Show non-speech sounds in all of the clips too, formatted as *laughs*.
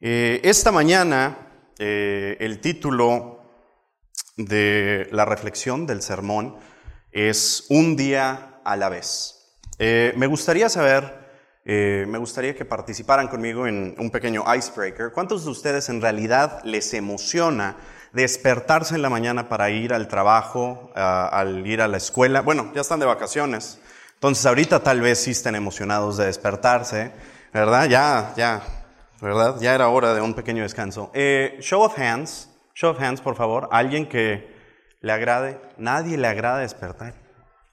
Eh, esta mañana eh, el título de la reflexión del sermón es Un día a la vez. Eh, me gustaría saber, me gustaría que participaran conmigo en un pequeño icebreaker. ¿Cuántos de ustedes en realidad les emociona despertarse en la mañana para ir al trabajo, al ir a la escuela? Bueno, ya están de vacaciones. Entonces ahorita tal vez sí estén emocionados de despertarse, ¿verdad? Ya, ya, ¿verdad? Ya era hora de un pequeño descanso. Eh, show of hands, show of hands, por favor. Alguien que le agrade. Nadie le agrada despertar.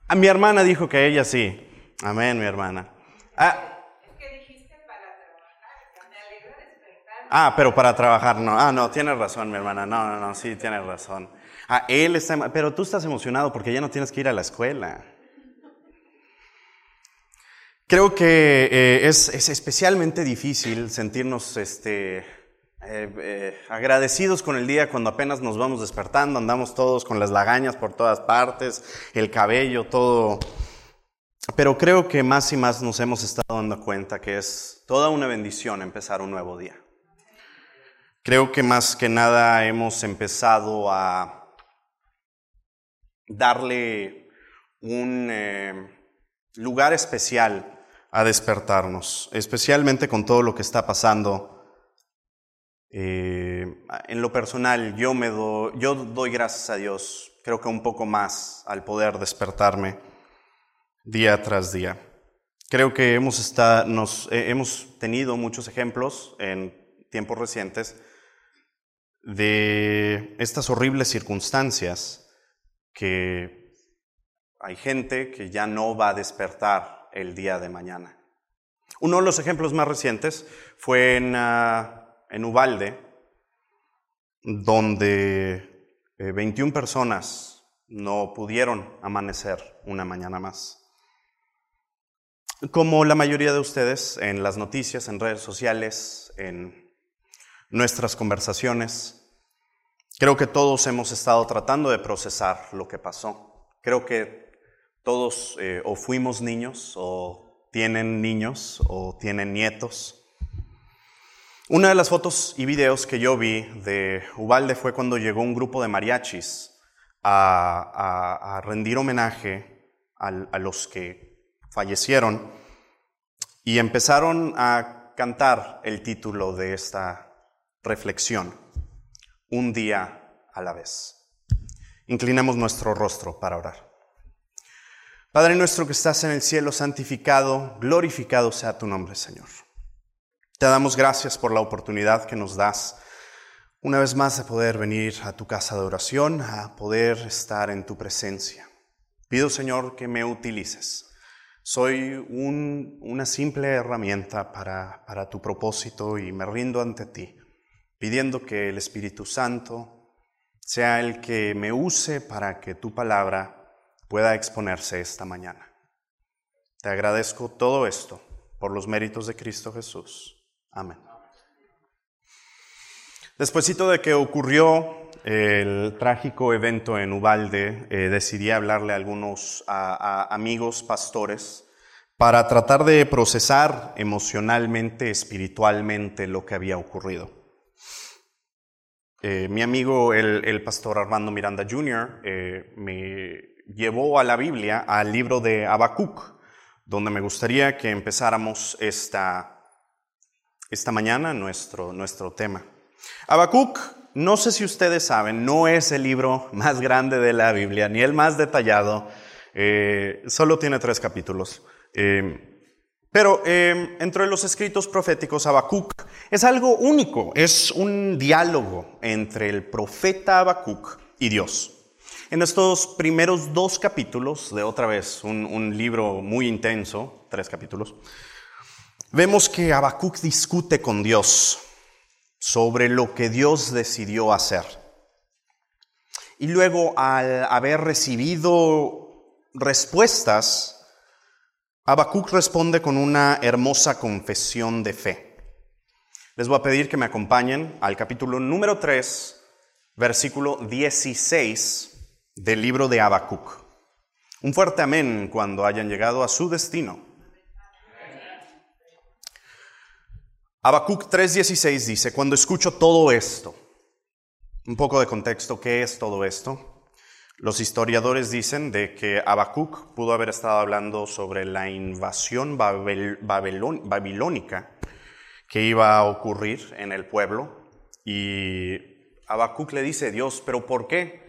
A mi hermana dijo que ella sí. Amén, mi hermana. Ah, Ah, pero para trabajar no. Ah, no, tienes razón, mi hermana. No, no, no, sí, tienes razón. Ah, él está, pero tú estás emocionado porque ya no tienes que ir a la escuela. Creo que eh, es, especialmente difícil sentirnos este, eh, eh, agradecidos con el día cuando apenas nos vamos despertando, andamos todos con las lagañas por todas partes, el cabello, todo. Pero creo que más y más nos hemos estado dando cuenta que es toda una bendición empezar un nuevo día. Creo que más que nada hemos empezado a darle un lugar especial a despertarnos, especialmente con todo lo que está pasando. Eh, en lo personal, yo, me yo doy gracias a Dios, creo que un poco más al poder despertarme día tras día. Creo que hemos, estado, nos, eh, hemos tenido muchos ejemplos en tiempos recientes de estas horribles circunstancias que hay gente que ya no va a despertar el día de mañana. Uno de los ejemplos más recientes fue en, uh, en Ubalde, donde 21 eh, personas no pudieron amanecer una mañana más. Como la mayoría de ustedes, en las noticias, en redes sociales, en nuestras conversaciones, creo que todos hemos estado tratando de procesar lo que pasó. Creo que todos eh, o fuimos niños o tienen niños o tienen nietos. Una de las fotos y videos que yo vi de Ubalde fue cuando llegó un grupo de mariachis a, rendir homenaje a los que fallecieron y empezaron a cantar el título de esta reflexión, Un día a la vez. Inclinamos nuestro rostro para orar. Padre nuestro que estás en el cielo, santificado, glorificado sea tu nombre, Señor. Te damos gracias por la oportunidad que nos das una vez más de poder venir a tu casa de oración, a poder estar en tu presencia. Pido, Señor, que me utilices. Soy una simple herramienta para, para tu propósito y me rindo ante ti, pidiendo que el Espíritu Santo sea el que me use para que tu palabra pueda exponerse esta mañana. Te agradezco todo esto por los méritos de Cristo Jesús. Amén. Despuésito de que ocurrió el trágico evento en Ubalde, eh, decidí hablarle a algunos amigos pastores para tratar de procesar emocionalmente, espiritualmente lo que había ocurrido. Eh, mi amigo, el, pastor Armando Miranda Jr., eh, me llevó a la Biblia al libro de Habacuc, donde me gustaría que empezáramos esta, esta mañana nuestro, nuestro tema. Habacuc, no sé si ustedes saben, no es el libro *laughs* más grande de la Biblia, ni el más detallado, eh, solo tiene tres capítulos. Eh, pero eh, entre los escritos proféticos, Habacuc es algo único, es un diálogo entre el profeta Habacuc y Dios. En estos primeros dos capítulos, de otra vez un, libro muy intenso, tres capítulos, vemos que Habacuc discute con Dios sobre lo que Dios decidió hacer. Y luego, al haber recibido respuestas, Habacuc responde con una hermosa confesión de fe. Les voy a pedir que me acompañen al capítulo número 3, versículo 16 del libro de Habacuc. Un fuerte amén cuando hayan llegado a su destino. Habacuc 3:16 dice, cuando escucho todo esto, un poco de contexto, ¿qué es todo esto? Los historiadores dicen de que Habacuc pudo haber estado hablando sobre la invasión babilónica que iba a ocurrir en el pueblo y Habacuc le dice, Dios, pero ¿por qué?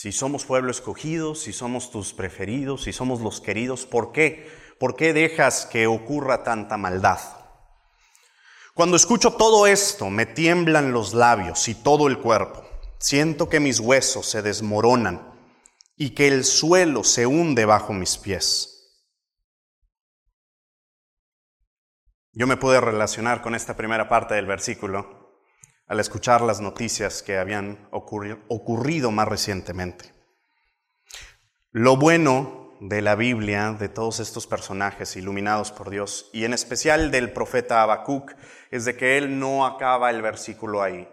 Si somos pueblo escogido, si somos tus preferidos, si somos los queridos, ¿por qué? ¿Por qué dejas que ocurra tanta maldad? Cuando escucho todo esto, me tiemblan los labios y todo el cuerpo. Siento que mis huesos se desmoronan y que el suelo se hunde bajo mis pies. Yo me pude relacionar con esta primera parte del versículo al escuchar las noticias que habían ocurrido, más recientemente. Lo bueno de la Biblia, de todos estos personajes iluminados por Dios, y en especial del profeta Habacuc, es de que él no acaba el versículo ahí.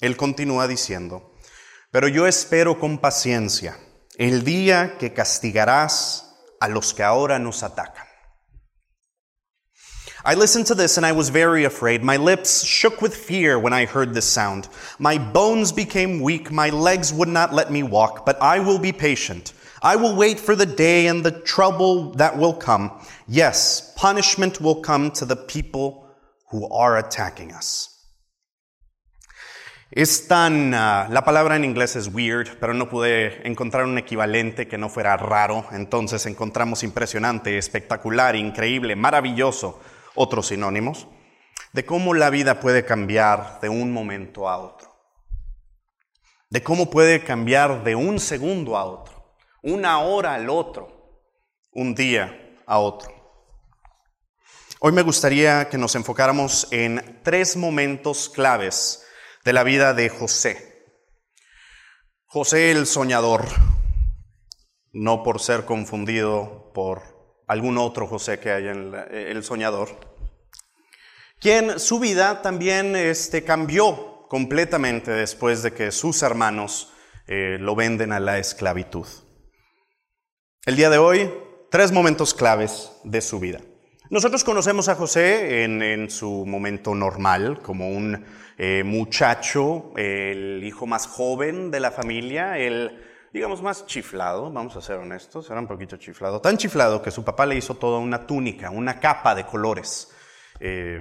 Él continúa diciendo, pero yo espero con paciencia el día que castigarás a los que ahora nos atacan. I listened to this and I was very afraid. My lips shook with fear when I heard this sound. My bones became weak. My legs would not let me walk, but I will be patient. I will wait for the day and the trouble that will come. Yes, punishment will come to the people who are attacking us. Es tan, uh, la palabra en inglés es weird, pero no pude encontrar un equivalente que no fuera raro, entonces encontramos impresionante, espectacular, increíble, maravilloso, otros sinónimos, de cómo la vida puede cambiar de un momento a otro, de cómo puede cambiar de un segundo a otro una hora al otro, un día a otro. Hoy me gustaría que nos enfocáramos en tres momentos claves de la vida de José. José el soñador, no por ser confundido por algún otro José que haya en el soñador, quien su vida también este, cambió completamente después de que sus hermanos eh, lo venden a la esclavitud. El día de hoy, tres momentos claves de su vida. Nosotros conocemos a José en, su momento normal, como un eh, muchacho, el hijo más joven de la familia, el, digamos, más chiflado, vamos a ser honestos, era un poquito chiflado, tan chiflado que su papá le hizo toda una túnica, una capa de colores. Eh,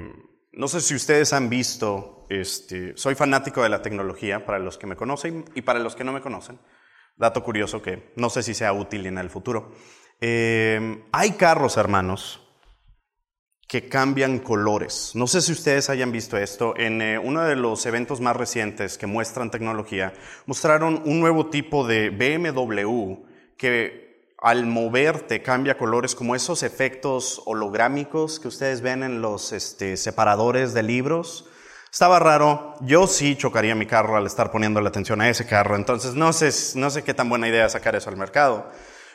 no sé si ustedes han visto, este, soy fanático de la tecnología, para los que me conocen y para los que no me conocen. Dato curioso que no sé si sea útil en el futuro. Eh, hay carros, hermanos, que cambian colores. No sé si ustedes hayan visto esto. En eh, uno de los eventos más recientes que muestran tecnología, mostraron un nuevo tipo de BMW que al moverte cambia colores como esos efectos holográmicos que ustedes ven en los este, separadores de libros. Estaba raro, yo sí chocaría mi carro al estar poniendo la atención a ese carro, entonces no sé, no sé qué tan buena idea sacar eso al mercado.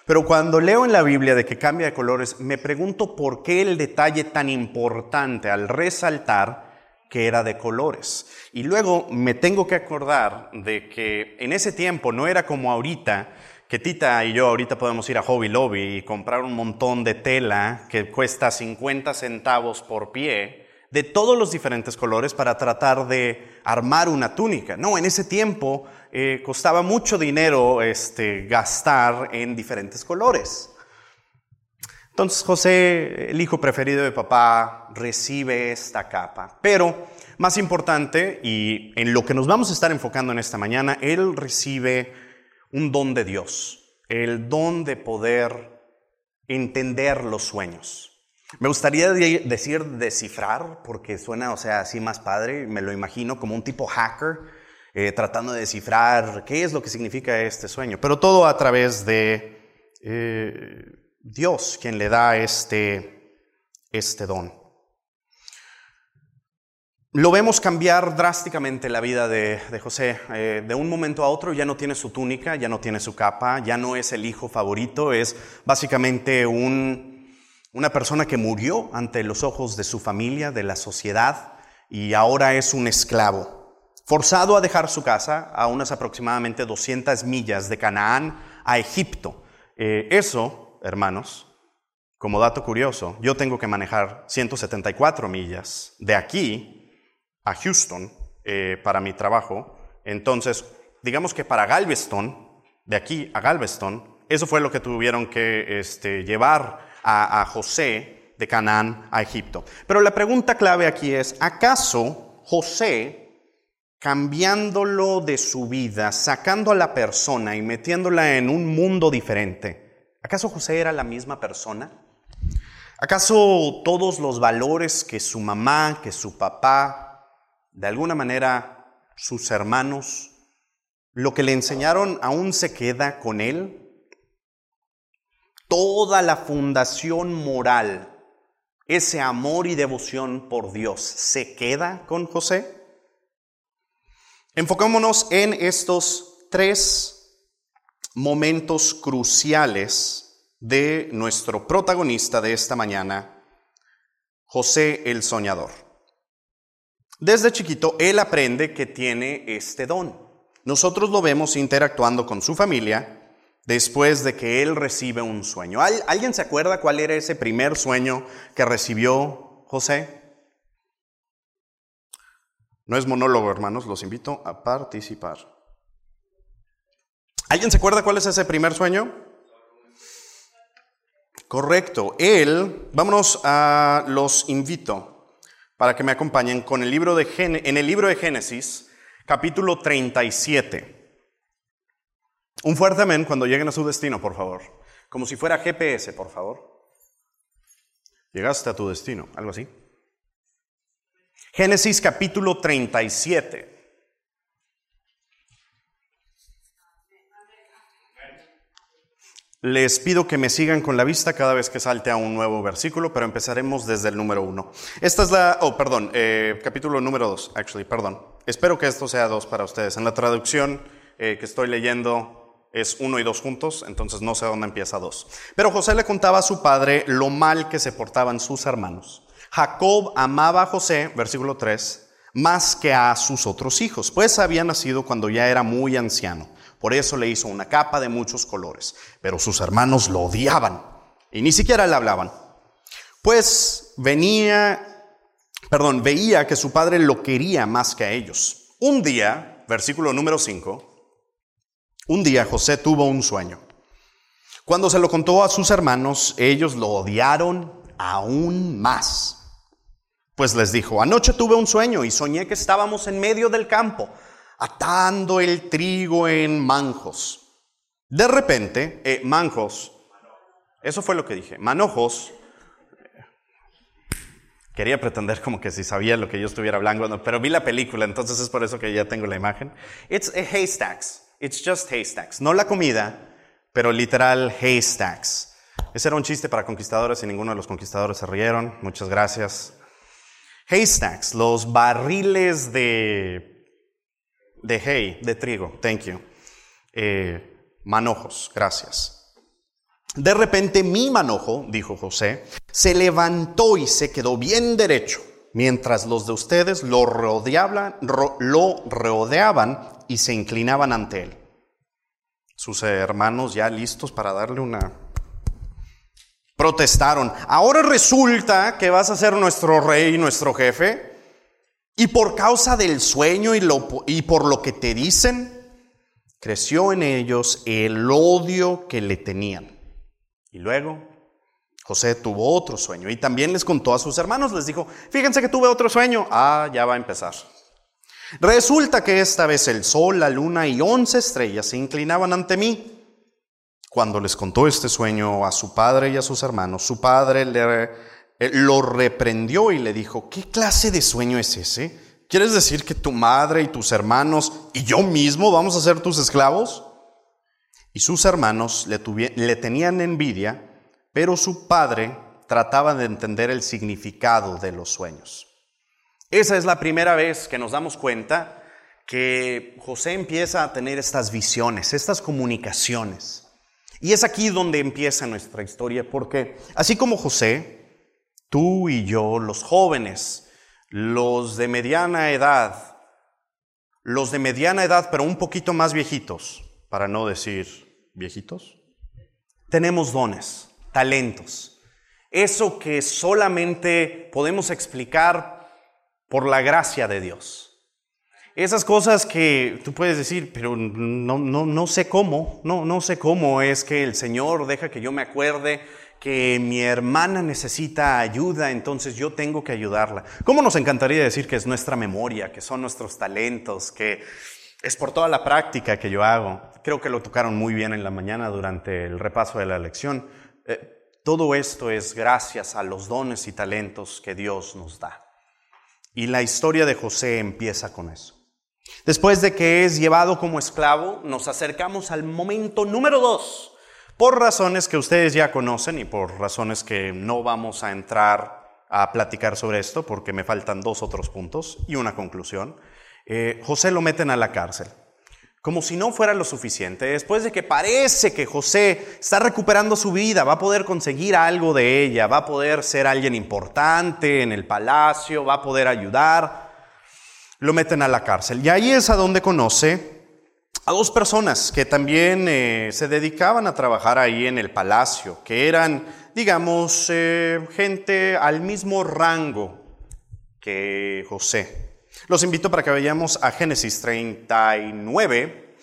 Pero cuando leo en la Biblia de que cambia de colores, me pregunto por qué el detalle tan importante al resaltar que era de colores. Y luego me tengo que acordar de que en ese tiempo no era como ahorita, que Tita y yo ahorita podemos ir a Hobby Lobby y comprar un montón de tela que cuesta 50 centavos por pie de todos los diferentes colores para tratar de armar una túnica. No, en ese tiempo eh, costaba mucho dinero este, gastar en diferentes colores. Entonces José, el hijo preferido de papá, recibe esta capa. Pero más importante, y en lo que nos vamos a estar enfocando en esta mañana, él recibe un don de Dios, el don de poder entender los sueños. Me gustaría decir descifrar, porque suena, o sea, así más padre, me lo imagino como un tipo hacker, eh, tratando de descifrar qué es lo que significa este sueño, pero todo a través de eh, Dios, quien le da este, este don. Lo vemos cambiar drásticamente la vida de, José. Eh, de un momento a otro ya no tiene su túnica, ya no tiene su capa, ya no es el hijo favorito, es básicamente un una persona que murió ante los ojos de su familia, de la sociedad, y ahora es un esclavo, forzado a dejar su casa a unas aproximadamente 200 millas de Canaán a Egipto. Eh, eso, hermanos, como dato curioso, yo tengo que manejar 174 millas de aquí a Houston eh, para mi trabajo. Entonces, digamos que para Galveston, de aquí a Galveston, eso fue lo que tuvieron que este, llevar a, José de Canaán a Egipto. Pero la pregunta clave aquí es, ¿acaso José cambiándolo de su vida, sacando a la persona y metiéndola en un mundo diferente. ¿Acaso José era la misma persona? ¿Acaso todos los valores que su mamá, que su papá, de alguna manera sus hermanos, lo que le enseñaron aún se queda con él? Toda la fundación moral, ese amor y devoción por Dios, ¿se queda con José? Enfocémonos en estos tres momentos cruciales de nuestro protagonista de esta mañana, José el Soñador. Desde chiquito, él aprende que tiene este don. Nosotros lo vemos interactuando con su familia después de que él recibe un sueño. ¿Alguien se acuerda cuál era ese primer sueño que recibió José? No es monólogo, hermanos, los invito a participar. ¿Alguien se acuerda cuál es ese primer sueño? Correcto. Él, vámonos a los invito para que me acompañen con el libro de en el libro de Génesis, capítulo 37. Un fuerte amén cuando lleguen a su destino, por favor. Como si fuera GPS, por favor. Llegaste a tu destino, algo así. Génesis capítulo 37. Les pido que me sigan con la vista cada vez que salte a un nuevo versículo, pero empezaremos desde el número uno. Esta es la, oh, perdón, eh, capítulo número dos, actually, perdón. Espero que esto sea dos para ustedes. En la traducción eh, que estoy leyendo es uno y dos juntos, entonces no sé dónde empieza dos. Pero José le contaba a su padre lo mal que se portaban sus hermanos. Jacob amaba a José, versículo 3, más que a sus otros hijos, pues había nacido cuando ya era muy anciano. Por eso le hizo una capa de muchos colores, pero sus hermanos lo odiaban y ni siquiera le hablaban. Pues venía, perdón, veía que su padre lo quería más que a ellos. Un día, versículo número 5, un día José tuvo un sueño. Cuando se lo contó a sus hermanos, ellos lo odiaron aún más. Pues les dijo, anoche tuve un sueño y soñé que estábamos en medio del campo, atando el trigo en manjos. De repente, eh, manjos, eso fue lo que dije, manojos, quería pretender como que si sabía lo que yo estuviera hablando, pero vi la película, entonces es por eso que ya tengo la imagen. It's a haystacks, it's just haystacks, no la comida, pero literal haystacks. Ese era un chiste para conquistadores y ninguno de los conquistadores se rieron, muchas gracias. Haystacks, los barriles de, de hay, de trigo. Thank you. Eh, manojos, gracias. De repente mi manojo, dijo José, se levantó y se quedó bien derecho, mientras los de ustedes lo rodeaban, lo rodeaban y se inclinaban ante él. Sus hermanos ya listos para darle una protestaron. Ahora resulta que vas a ser nuestro rey, nuestro jefe, y por causa del sueño y, y por lo que te dicen, creció en ellos el odio que le tenían. Y luego José tuvo otro sueño y también les contó a sus hermanos, les dijo, fíjense que tuve otro sueño. Ah, ya va a empezar. Resulta que esta vez el sol, la luna y once estrellas se inclinaban ante mí. Cuando les contó este sueño a su padre y a sus hermanos, su padre le, eh, lo reprendió y le dijo, ¿qué clase de sueño es ese? ¿Quieres decir que tu madre y tus hermanos y yo mismo vamos a ser tus esclavos? Y sus hermanos le, le tenían envidia, pero su padre trataba de entender el significado de los sueños. Esa es la primera vez que nos damos cuenta que José empieza a tener estas visiones, estas comunicaciones. Y es aquí donde empieza nuestra historia, porque así como José, tú y yo, los jóvenes, los de mediana edad, los de mediana edad, pero un poquito más viejitos, para no decir viejitos, tenemos dones, talentos. Eso que solamente podemos explicar por la gracia de Dios. Esas cosas que tú puedes decir, pero no, no, no sé cómo, no, no sé cómo es que el Señor deja que yo me acuerde que mi hermana necesita ayuda, entonces yo tengo que ayudarla. ¿Cómo nos encantaría decir que es nuestra memoria, que son nuestros talentos, que es por toda la práctica que yo hago? Creo que lo tocaron muy bien en la mañana durante el repaso de la lección. Eh, todo esto es gracias a los dones y talentos que Dios nos da. Y la historia de José empieza con eso. Después de que es llevado como esclavo, nos acercamos al momento número dos, por razones que ustedes ya conocen y por razones que no vamos a entrar a platicar sobre esto, porque me faltan dos otros puntos y una conclusión. Eh, José lo meten a la cárcel como si no fuera lo suficiente, después de que parece que José está recuperando su vida, va a poder conseguir algo de ella, va a poder ser alguien importante en el palacio, va a poder ayudar, lo meten a la cárcel. Y ahí es a donde conoce a dos personas que también eh, se dedicaban a trabajar ahí en el palacio, que eran, digamos, eh, gente al mismo rango que José. Los invito para que vayamos a Génesis 39,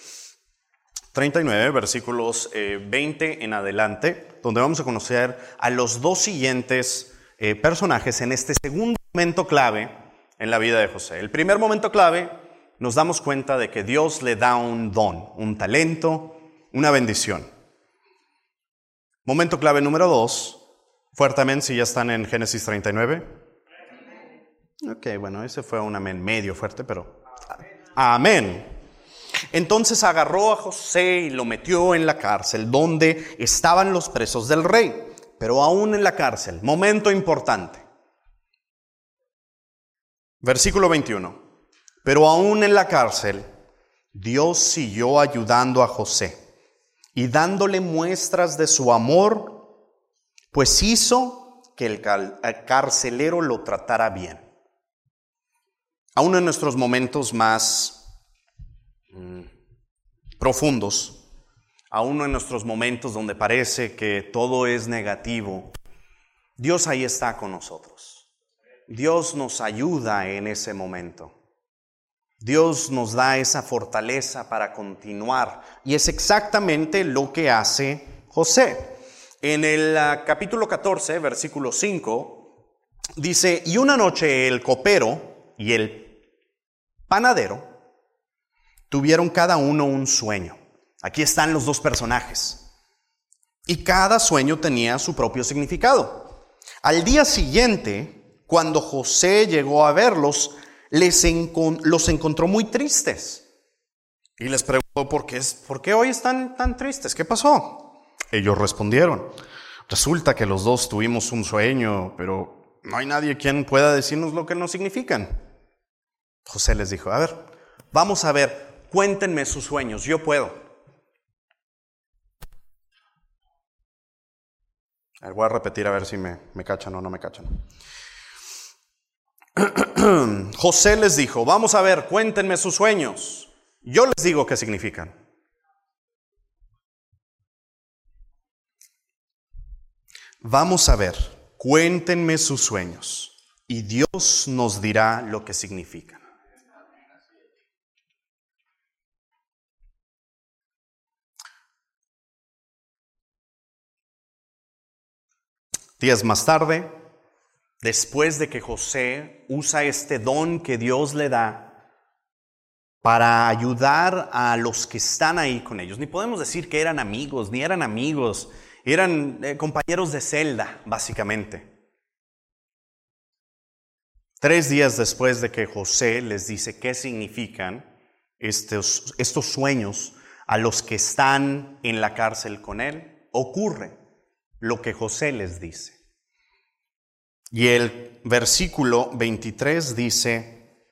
39, versículos 20 eh, en adelante, donde vamos a conocer a los dos siguientes eh, personajes en este segundo momento clave en la vida de José. El primer momento clave nos damos cuenta de que Dios le da un don, un talento, una bendición. Momento clave número dos, fuertemente si ya están en Génesis 39. Ok, bueno, ese fue un amén medio fuerte, pero amén. Entonces agarró a José y lo metió en la cárcel donde estaban los presos del rey, pero aún en la cárcel. Momento importante. Versículo 21. Pero aún en la cárcel, Dios siguió ayudando a José y dándole muestras de su amor, pues hizo que el carcelero lo tratara bien. Aún en nuestros momentos más mm, profundos, aún en nuestros momentos donde parece que todo es negativo, Dios ahí está con nosotros. Dios nos ayuda en ese momento. Dios nos da esa fortaleza para continuar. Y es exactamente lo que hace José. En el ah, capítulo 14, versículo 5, dice, y una noche el copero y el panadero tuvieron cada uno un sueño. Aquí están los dos personajes. Y cada sueño tenía su propio significado. Al día siguiente, cuando José llegó a verlos, les los encontró muy tristes. Y les preguntó, ¿por qué, ¿por qué hoy están tan tristes? ¿Qué pasó? Ellos respondieron, resulta que los dos tuvimos un sueño, pero no hay nadie quien pueda decirnos lo que nos significan. José les dijo, a ver, vamos a ver, cuéntenme sus sueños, yo puedo. voy a repetir a ver si me, me cachan o no me cachan. *clears throat* José les dijo, vamos a ver, cuéntenme sus sueños. Yo les digo qué significan. Vamos a ver, cuéntenme sus sueños y Dios nos dirá lo que significan. Días más tarde, después de que José usa este don que Dios le da para ayudar a los que están ahí con ellos, ni podemos decir que eran amigos, ni eran amigos, eran eh, compañeros de celda, básicamente. Tres días después de que José les dice qué significan estos, estos sueños a los que están en la cárcel con él, ocurre lo que José les dice. Y el versículo 23 dice,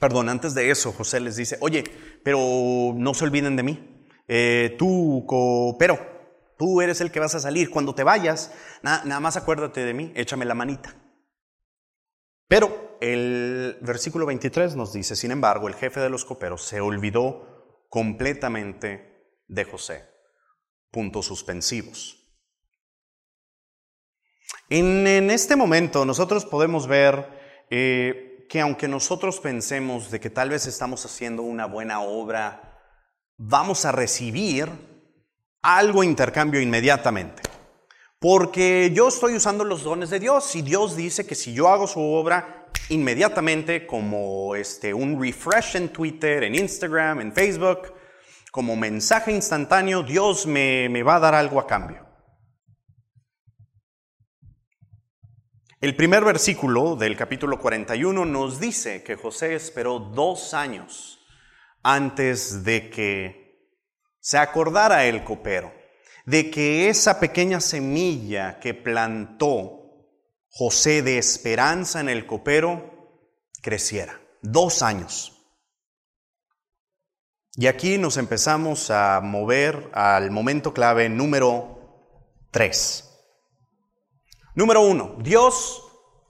perdón, antes de eso José les dice, oye, pero no se olviden de mí, eh, tú coopero, tú eres el que vas a salir, cuando te vayas, nada más acuérdate de mí, échame la manita. Pero el versículo 23 nos dice, sin embargo, el jefe de los coperos se olvidó completamente de José. Puntos suspensivos. En, este momento nosotros podemos ver eh, que aunque nosotros pensemos de que tal vez estamos haciendo una buena obra, vamos a recibir algo intercambio inmediatamente. Porque yo estoy usando los dones de Dios y Dios dice que si yo hago su obra inmediatamente como este, un refresh en Twitter, en Instagram, en Facebook, como mensaje instantáneo, Dios me, me va a dar algo a cambio. El primer versículo del capítulo 41 nos dice que José esperó dos años antes de que se acordara el copero, de que esa pequeña semilla que plantó José de esperanza en el copero creciera. Dos años. Y aquí nos empezamos a mover al momento clave número tres. Número uno, Dios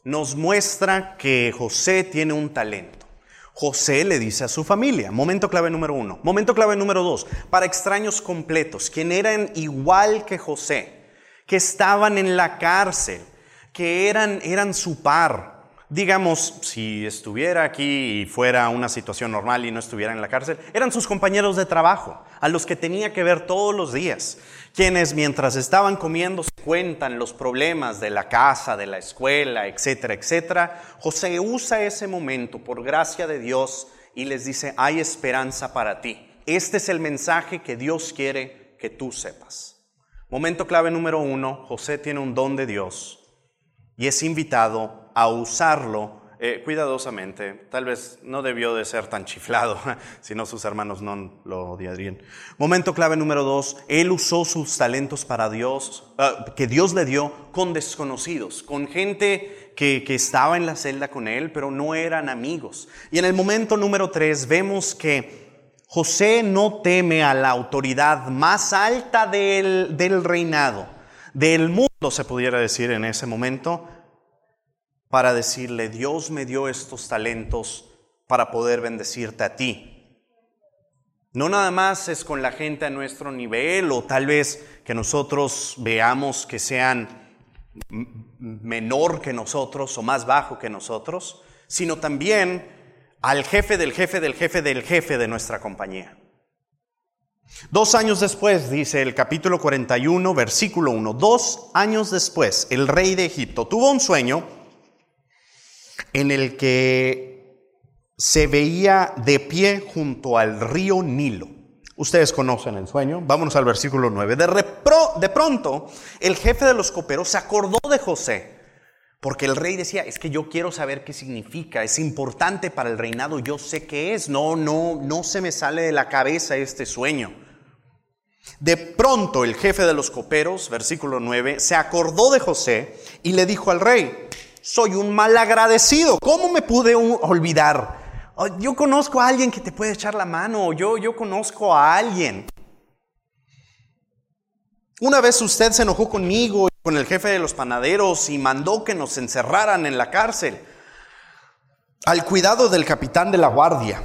nos muestra que José tiene un talento. José le dice a su familia, momento clave número uno. Momento clave número dos, para extraños completos, quien eran igual que José, que estaban en la cárcel, que eran, eran su par, digamos, si estuviera aquí y fuera una situación normal y no estuviera en la cárcel, eran sus compañeros de trabajo, a los que tenía que ver todos los días, quienes mientras estaban comiendo se cuentan los problemas de la casa, de la escuela, etcétera, etcétera. José usa ese momento por gracia de Dios y les dice, hay esperanza para ti. Este es el mensaje que Dios quiere que tú sepas. Momento clave número uno, José tiene un don de Dios y es invitado a usarlo eh, cuidadosamente. Tal vez no debió de ser tan chiflado, *laughs* si no sus hermanos no lo odiarían. Momento clave número dos, él usó sus talentos para Dios, ah, que Dios le dio con desconocidos, con gente que, que estaba en la celda con él, pero no eran amigos. Y en el momento número tres vemos que José no teme a la autoridad más alta del, del reinado, del mundo se pudiera decir en ese momento, para decirle, Dios me dio estos talentos para poder bendecirte a ti. No nada más es con la gente a nuestro nivel o tal vez que nosotros veamos que sean menor que nosotros o más bajo que nosotros, sino también al jefe del jefe del jefe del jefe de nuestra compañía. Dos años después, dice el capítulo 41, versículo 1, dos años después, el rey de Egipto tuvo un sueño en el que se veía de pie junto al río Nilo. Ustedes conocen el sueño. Vámonos al versículo 9. De, de pronto, el jefe de los coperos se acordó de José, porque el rey decía, es que yo quiero saber qué significa, es importante para el reinado, yo sé qué es, no, no, no se me sale de la cabeza este sueño. De pronto el jefe de los coperos, versículo 9, se acordó de José y le dijo al rey, soy un mal agradecido, ¿cómo me pude olvidar? Oh, yo conozco a alguien que te puede echar la mano, yo, yo conozco a alguien. Una vez usted se enojó conmigo y con el jefe de los panaderos y mandó que nos encerraran en la cárcel al cuidado del capitán de la guardia.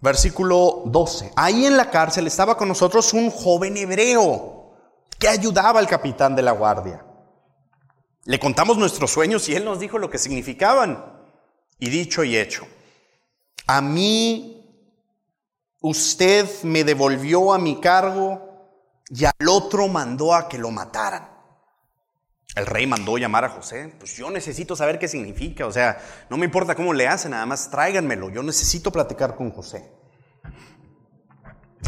Versículo 12. Ahí en la cárcel estaba con nosotros un joven hebreo que ayudaba al capitán de la guardia. Le contamos nuestros sueños y él nos dijo lo que significaban. Y dicho y hecho, a mí usted me devolvió a mi cargo y al otro mandó a que lo mataran. El rey mandó llamar a José. Pues yo necesito saber qué significa. O sea, no me importa cómo le hacen, nada más tráiganmelo. Yo necesito platicar con José.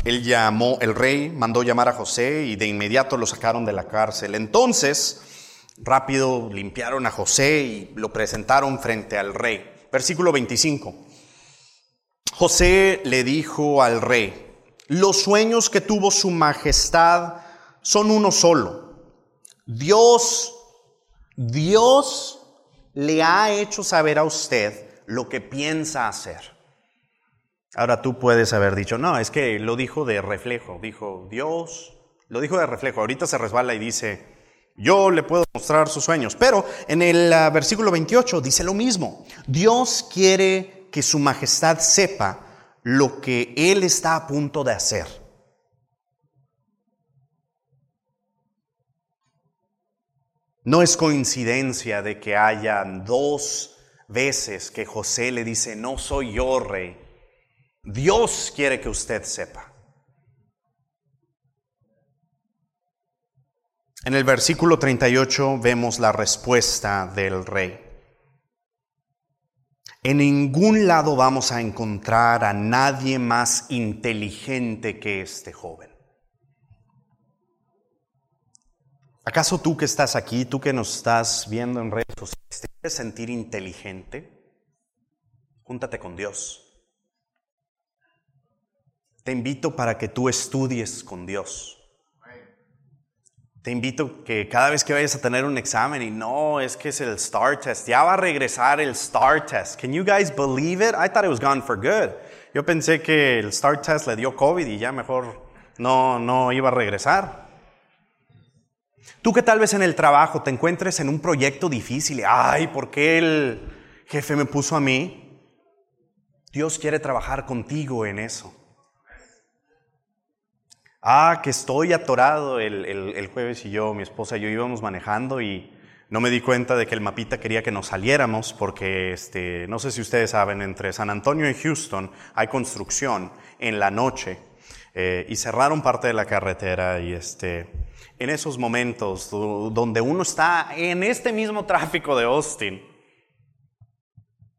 Él llamó, el rey mandó llamar a José y de inmediato lo sacaron de la cárcel. Entonces, rápido limpiaron a José y lo presentaron frente al rey. Versículo 25. José le dijo al rey, los sueños que tuvo su majestad son uno solo. Dios Dios le ha hecho saber a usted lo que piensa hacer. Ahora tú puedes haber dicho, no, es que lo dijo de reflejo, dijo Dios, lo dijo de reflejo, ahorita se resbala y dice, yo le puedo mostrar sus sueños, pero en el ah, versículo 28 dice lo mismo, Dios quiere que su majestad sepa lo que Él está a punto de hacer. No es coincidencia de que hayan dos veces que José le dice, no soy yo rey, Dios quiere que usted sepa. En el versículo 38 vemos la respuesta del rey. En ningún lado vamos a encontrar a nadie más inteligente que este joven. ¿Acaso tú que estás aquí, tú que nos estás viendo en redes sociales, te quieres sentir inteligente? Júntate con Dios. Te invito para que tú estudies con Dios. Te invito que cada vez que vayas a tener un examen y no, es que es el STAR test, ya va a regresar el STAR test. Can you guys believe it? I thought it was gone for good. Yo pensé que el STAR test le dio COVID y ya mejor no, no iba a regresar. Tú que tal vez en el trabajo te encuentres en un proyecto difícil, ay, ¿por qué el jefe me puso a mí? Dios quiere trabajar contigo en eso. Ah, que estoy atorado. El, jueves y yo, mi esposa y yo íbamos manejando y no me di cuenta de que el mapita quería que nos saliéramos porque, este, no sé si ustedes saben, entre San Antonio y Houston hay construcción en la noche eh, y cerraron parte de la carretera y este, en esos momentos donde uno está en este mismo tráfico de Austin,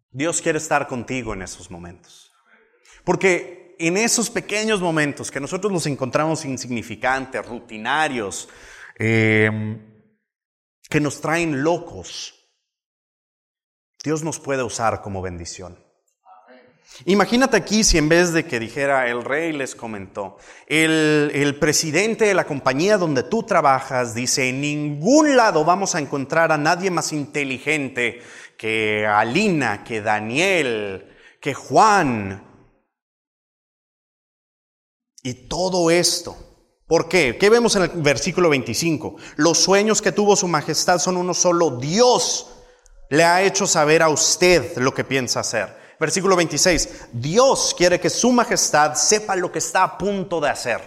Dios quiere estar contigo en esos momentos. Porque en esos pequeños momentos que nosotros los encontramos insignificantes, rutinarios, em, que nos traen locos, Dios nos puede usar como bendición. Imagínate aquí si en vez de que dijera el rey les comentó, el, el, presidente de la compañía donde tú trabajas dice, en ningún lado vamos a encontrar a nadie más inteligente que Alina, que Daniel, que Juan, y todo esto, ¿por qué? ¿Qué vemos en el versículo 25? Los sueños que tuvo su majestad son uno solo. Dios le ha hecho saber a usted lo que piensa hacer. Versículo 26, Dios quiere que su majestad sepa lo que está a punto de hacer.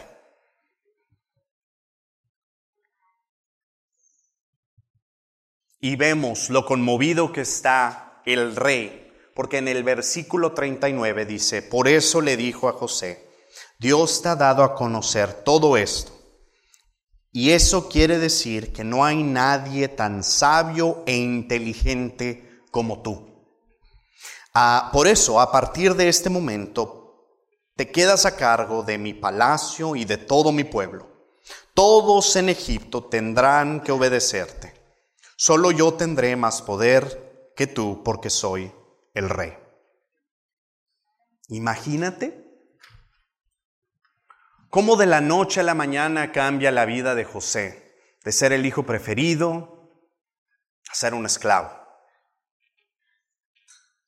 Y vemos lo conmovido que está el rey, porque en el versículo 39 dice, por eso le dijo a José, Dios te ha dado a conocer todo esto. Y eso quiere decir que no hay nadie tan sabio e inteligente como tú. Ah, por eso, a partir de este momento, te quedas a cargo de mi palacio y de todo mi pueblo. Todos en Egipto tendrán que obedecerte. Solo yo tendré más poder que tú porque soy el rey. Imagínate cómo de la noche a la mañana cambia la vida de José, de ser el hijo preferido a ser un esclavo.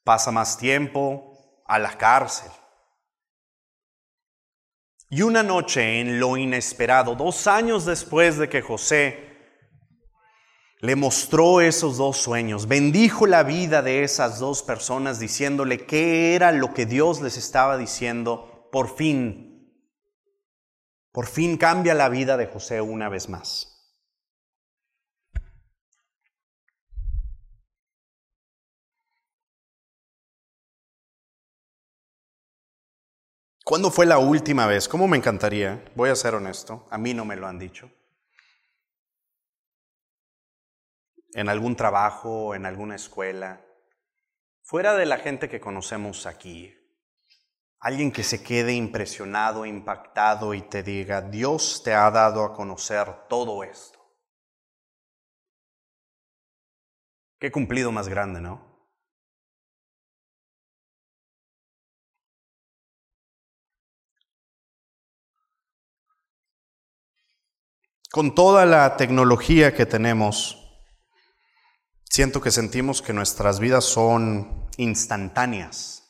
Pasa más tiempo a la cárcel. Y una noche en lo inesperado, dos años después de que José le mostró esos dos sueños, bendijo la vida de esas dos personas diciéndole qué era lo que Dios les estaba diciendo, por fin por fin cambia la vida de José una vez más. ¿Cuándo fue la última vez? ¿Cómo me encantaría? Voy a ser honesto, a mí no me lo han dicho. En algún trabajo, en alguna escuela, fuera de la gente que conocemos aquí, Alguien que se quede impresionado, impactado y te diga, Dios te ha dado a conocer todo esto. Qué cumplido más grande, ¿no? Con toda la tecnología que tenemos, siento que sentimos que nuestras vidas son instantáneas.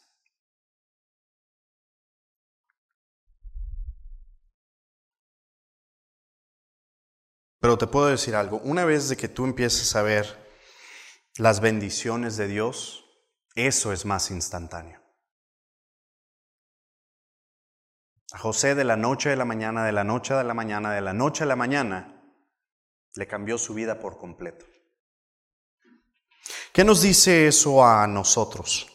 Pero te puedo decir algo, una vez de que tú empieces a ver las bendiciones de Dios, eso es más instantáneo. A José de la noche a la mañana, de la noche a la mañana, de la noche a la mañana, le cambió su vida por completo. ¿Qué nos dice eso a nosotros?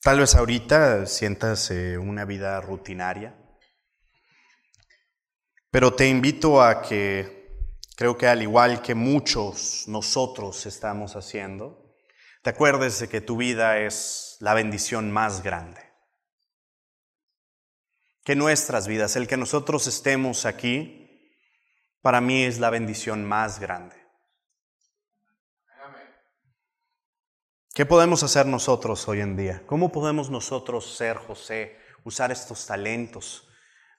Tal vez ahorita sientas una vida rutinaria, pero te invito a que, creo que al igual que muchos nosotros estamos haciendo, te acuerdes de que tu vida es la bendición más grande. Que nuestras vidas, el que nosotros estemos aquí, para mí es la bendición más grande. ¿Qué podemos hacer nosotros hoy en día? ¿Cómo podemos nosotros ser José, usar estos talentos?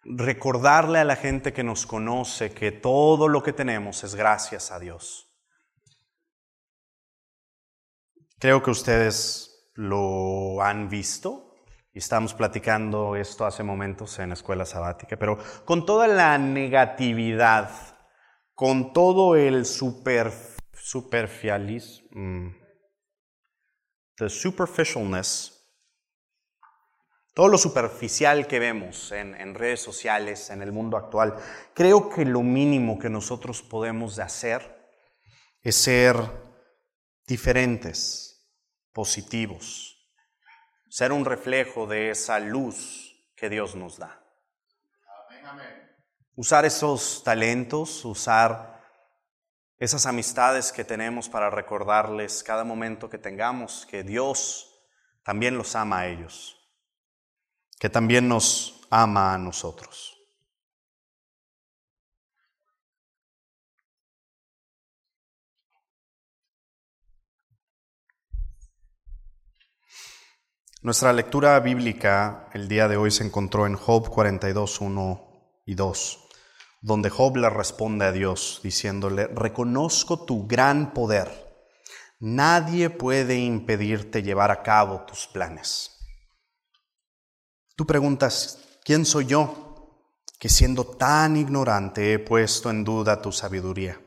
Recordarle a la gente que nos conoce que todo lo que tenemos es gracias a Dios. Creo que ustedes lo han visto y estamos platicando esto hace momentos en escuela sabática, pero con toda la negatividad, con todo el super, superficialismo, the superficialness, todo lo superficial que vemos en, en, redes sociales, en el mundo actual, creo que lo mínimo que nosotros podemos hacer es ser diferentes, positivos, ser un reflejo de esa luz que Dios nos da. Usar esos talentos, usar esas amistades que tenemos para recordarles cada momento que tengamos que Dios también los ama a ellos, que también nos ama a nosotros. Nuestra lectura bíblica el día de hoy se encontró en Job 42, 1 y 2 donde Job le responde a Dios diciéndole, reconozco tu gran poder, nadie puede impedirte llevar a cabo tus planes. Tú preguntas, ¿quién soy yo que siendo tan ignorante he puesto en duda tu sabiduría?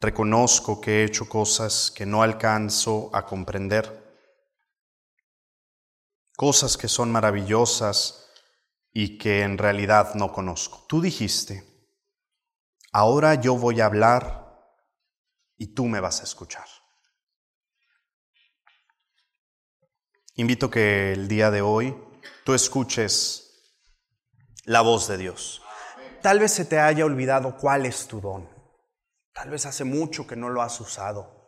Reconozco que he hecho cosas que no alcanzo a comprender, cosas que son maravillosas y que en realidad no conozco. Tú dijiste, ahora yo voy a hablar y tú me vas a escuchar. Invito que el día de hoy tú escuches la voz de Dios. Tal vez se te haya olvidado cuál es tu don. Tal vez hace mucho que no lo has usado.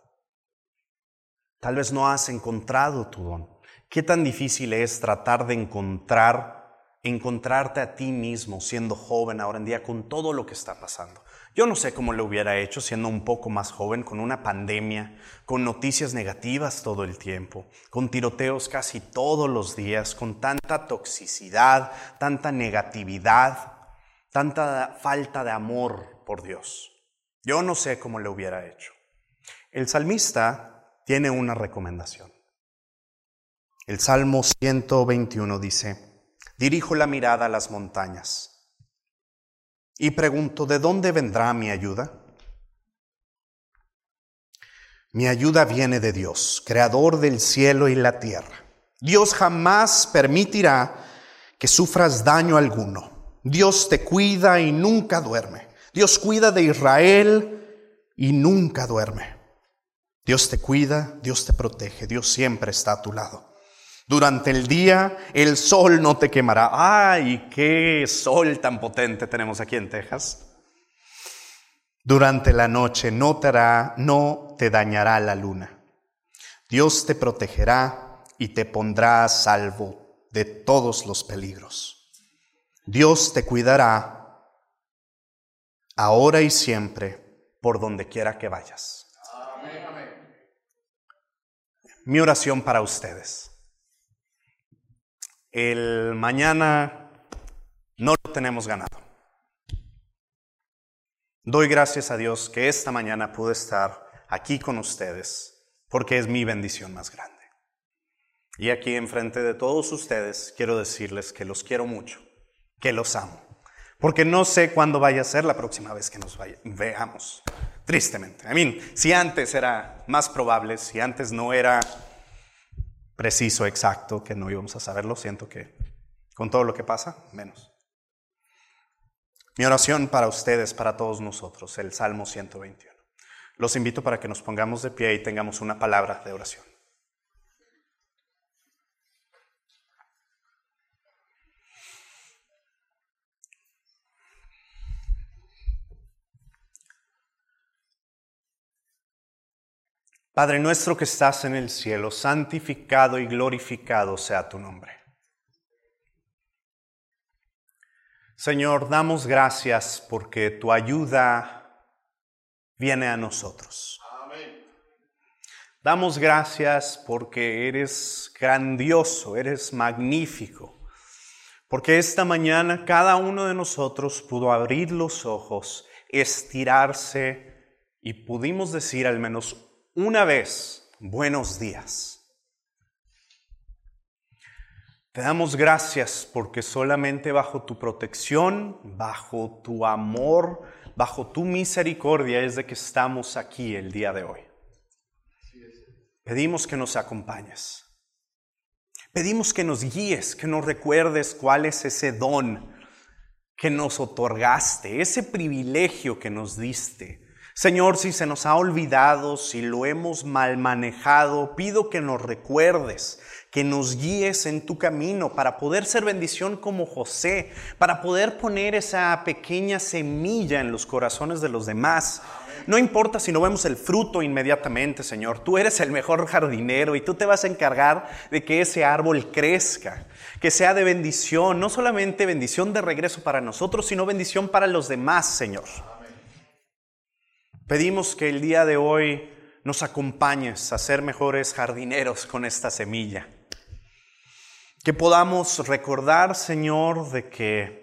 Tal vez no has encontrado tu don. ¿Qué tan difícil es tratar de encontrar encontrarte a ti mismo siendo joven ahora en día con todo lo que está pasando? Yo no sé cómo lo hubiera hecho siendo un poco más joven, con una pandemia, con noticias negativas todo el tiempo, con tiroteos casi todos los días, con tanta toxicidad, tanta negatividad, tanta falta de amor por Dios. Yo no sé cómo lo hubiera hecho. El salmista tiene una recomendación. El Salmo 121 dice, dirijo la mirada a las montañas y pregunto, ¿de dónde vendrá mi ayuda? Mi ayuda viene de Dios, creador del cielo y la tierra. Dios jamás permitirá que sufras daño alguno. Dios te cuida y nunca duerme. Dios cuida de Israel y nunca duerme. Dios te cuida, Dios te protege, Dios siempre está a tu lado. Durante el día el sol no te quemará. ¡Ay, qué sol tan potente tenemos aquí en Texas! Durante la noche no te, hará, no te dañará la luna. Dios te protegerá y te pondrá a salvo de todos los peligros. Dios te cuidará ahora y siempre por donde quiera que vayas. Mi oración para ustedes. El mañana no lo tenemos ganado. Doy gracias a Dios que esta mañana pude estar aquí con ustedes porque es mi bendición más grande. Y aquí enfrente de todos ustedes quiero decirles que los quiero mucho, que los amo, porque no sé cuándo vaya a ser la próxima vez que nos veamos. Tristemente. I mean, si antes era más probable, si antes no era preciso, exacto, que no íbamos a saberlo. Siento que con todo lo que pasa, menos. Mi oración para ustedes, para todos nosotros, el Salmo 121. Los invito para que nos pongamos de pie y tengamos una palabra de oración. Padre nuestro que estás en el cielo, santificado y glorificado sea tu nombre. Señor, damos gracias porque tu ayuda viene a nosotros. Damos gracias porque eres grandioso, eres magnífico, porque esta mañana cada uno de nosotros pudo abrir los ojos, estirarse y pudimos decir al menos una vez, buenos días. Te damos gracias porque solamente bajo tu protección, bajo tu amor, bajo tu misericordia es de que estamos aquí el día de hoy. Pedimos que nos acompañes. Pedimos que nos guíes, que nos recuerdes cuál es ese don que nos otorgaste, ese privilegio que nos diste Señor, si se nos ha olvidado, si lo hemos mal manejado, pido que nos recuerdes, que nos guíes en tu camino para poder ser bendición como José, para poder poner esa pequeña semilla en los corazones de los demás. No importa si no vemos el fruto inmediatamente, Señor. Tú eres el mejor jardinero y tú te vas a encargar de que ese árbol crezca, que sea de bendición, no solamente bendición de regreso para nosotros, sino bendición para los demás, Señor. Pedimos que el día de hoy nos acompañes a ser mejores jardineros con esta semilla. Que podamos recordar, Señor, de que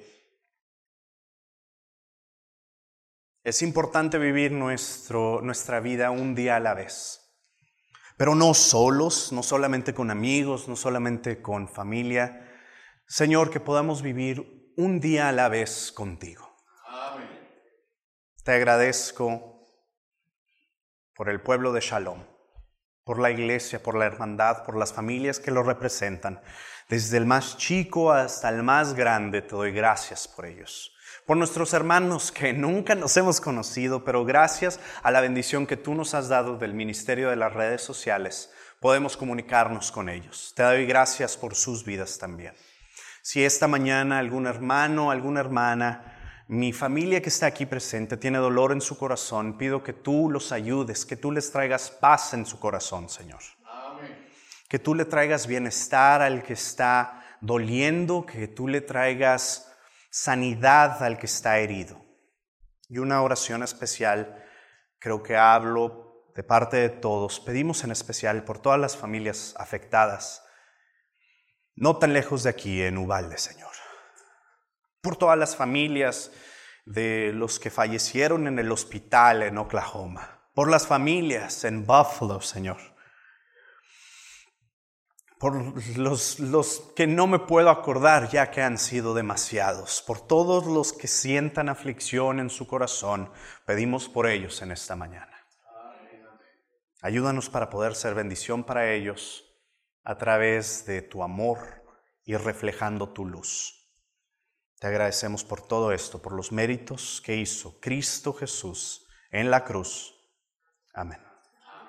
es importante vivir nuestro, nuestra vida un día a la vez. Pero no solos, no solamente con amigos, no solamente con familia. Señor, que podamos vivir un día a la vez contigo. Amén. Te agradezco por el pueblo de Shalom, por la iglesia, por la hermandad, por las familias que lo representan. Desde el más chico hasta el más grande, te doy gracias por ellos. Por nuestros hermanos que *laughs* nunca nos hemos conocido, pero gracias a la bendición que tú nos has dado del ministerio de las redes sociales, podemos comunicarnos con ellos. Te doy gracias por sus vidas también. Si esta mañana algún hermano, alguna hermana, mi familia que está aquí presente tiene dolor en su corazón. Pido que tú los ayudes, que tú les traigas paz en su corazón, Señor. Que tú le traigas bienestar al que está doliendo, que tú le traigas sanidad al que está herido. Y una oración especial, creo que hablo de parte de todos. Pedimos en especial por todas las familias afectadas, no tan lejos de aquí, en Ubalde, Señor por todas las familias de los que fallecieron en el hospital en Oklahoma, por las familias en Buffalo, Señor, por los, los, que no me puedo acordar ya que han sido demasiados, por todos los que sientan aflicción en su corazón, pedimos por ellos en esta mañana. Ayúdanos para poder ser bendición para ellos a través de tu amor y reflejando tu luz. Te agradecemos por todo esto, por los méritos que hizo Cristo Jesús en la cruz. Amén.